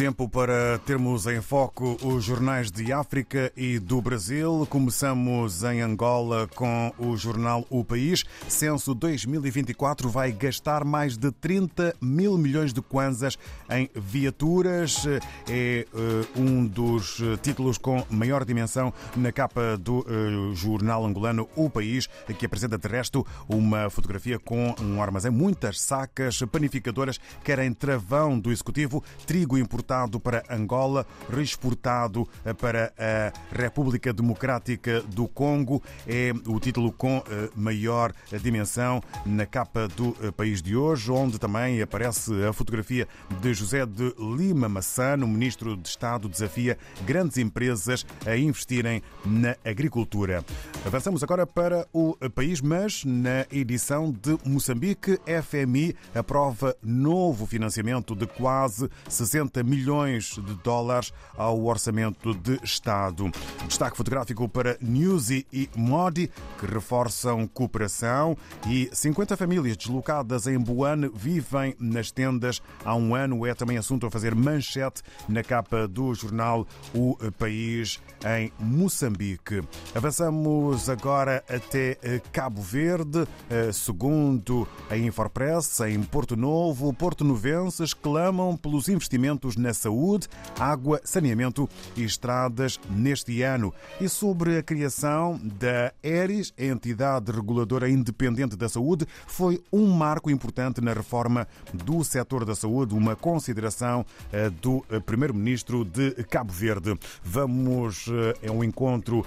Tempo para termos em foco os jornais de África e do Brasil. Começamos em Angola com o jornal O País. Censo 2024 vai gastar mais de 30 mil milhões de kwanzas em viaturas. É uh, um dos títulos com maior dimensão na capa do uh, jornal angolano O País, que apresenta de resto uma fotografia com um armazém, muitas sacas panificadoras, querem travão do executivo, trigo importante exportado para Angola, reexportado eh, para a República Democrática do Congo. É o título com eh, maior dimensão na capa do eh, país de hoje, onde também aparece a fotografia de José de Lima Massano, ministro de Estado, desafia grandes empresas a investirem na agricultura. Avançamos agora para o país, mas na edição de Moçambique, FMI aprova novo financiamento de quase 60 milhões de dólares ao orçamento de Estado. Destaque fotográfico para Newsy e Modi, que reforçam cooperação e 50 famílias deslocadas em Buane vivem nas tendas há um ano. É também assunto a fazer manchete na capa do jornal O País em Moçambique. Avançamos agora até Cabo Verde, segundo a Infopress, em Porto Novo, porto novenses clamam pelos investimentos na saúde, água, saneamento e estradas neste ano. E sobre a criação da ERIS, a entidade reguladora independente da saúde, foi um marco importante na reforma do setor da saúde, uma consideração eh, do eh, primeiro-ministro de Cabo Verde. Vamos a eh, um encontro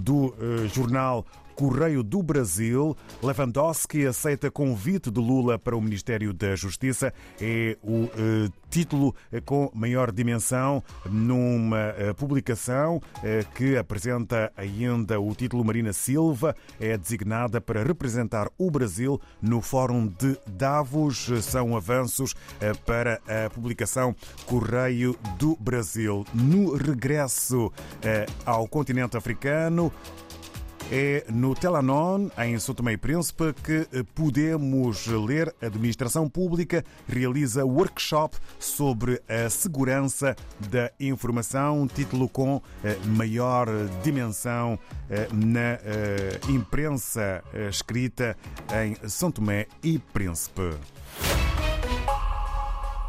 do jornal Correio do Brasil. Lewandowski aceita convite de Lula para o Ministério da Justiça. É o uh, título com maior dimensão numa uh, publicação uh, que apresenta ainda o título Marina Silva. É designada para representar o Brasil no Fórum de Davos. São avanços para a publicação Correio do Brasil. No regresso ao continente africano, é no Telanon, em São Tomé e Príncipe, que podemos ler a Administração Pública realiza workshop sobre a segurança da informação, título com maior dimensão na imprensa escrita em São Tomé e Príncipe.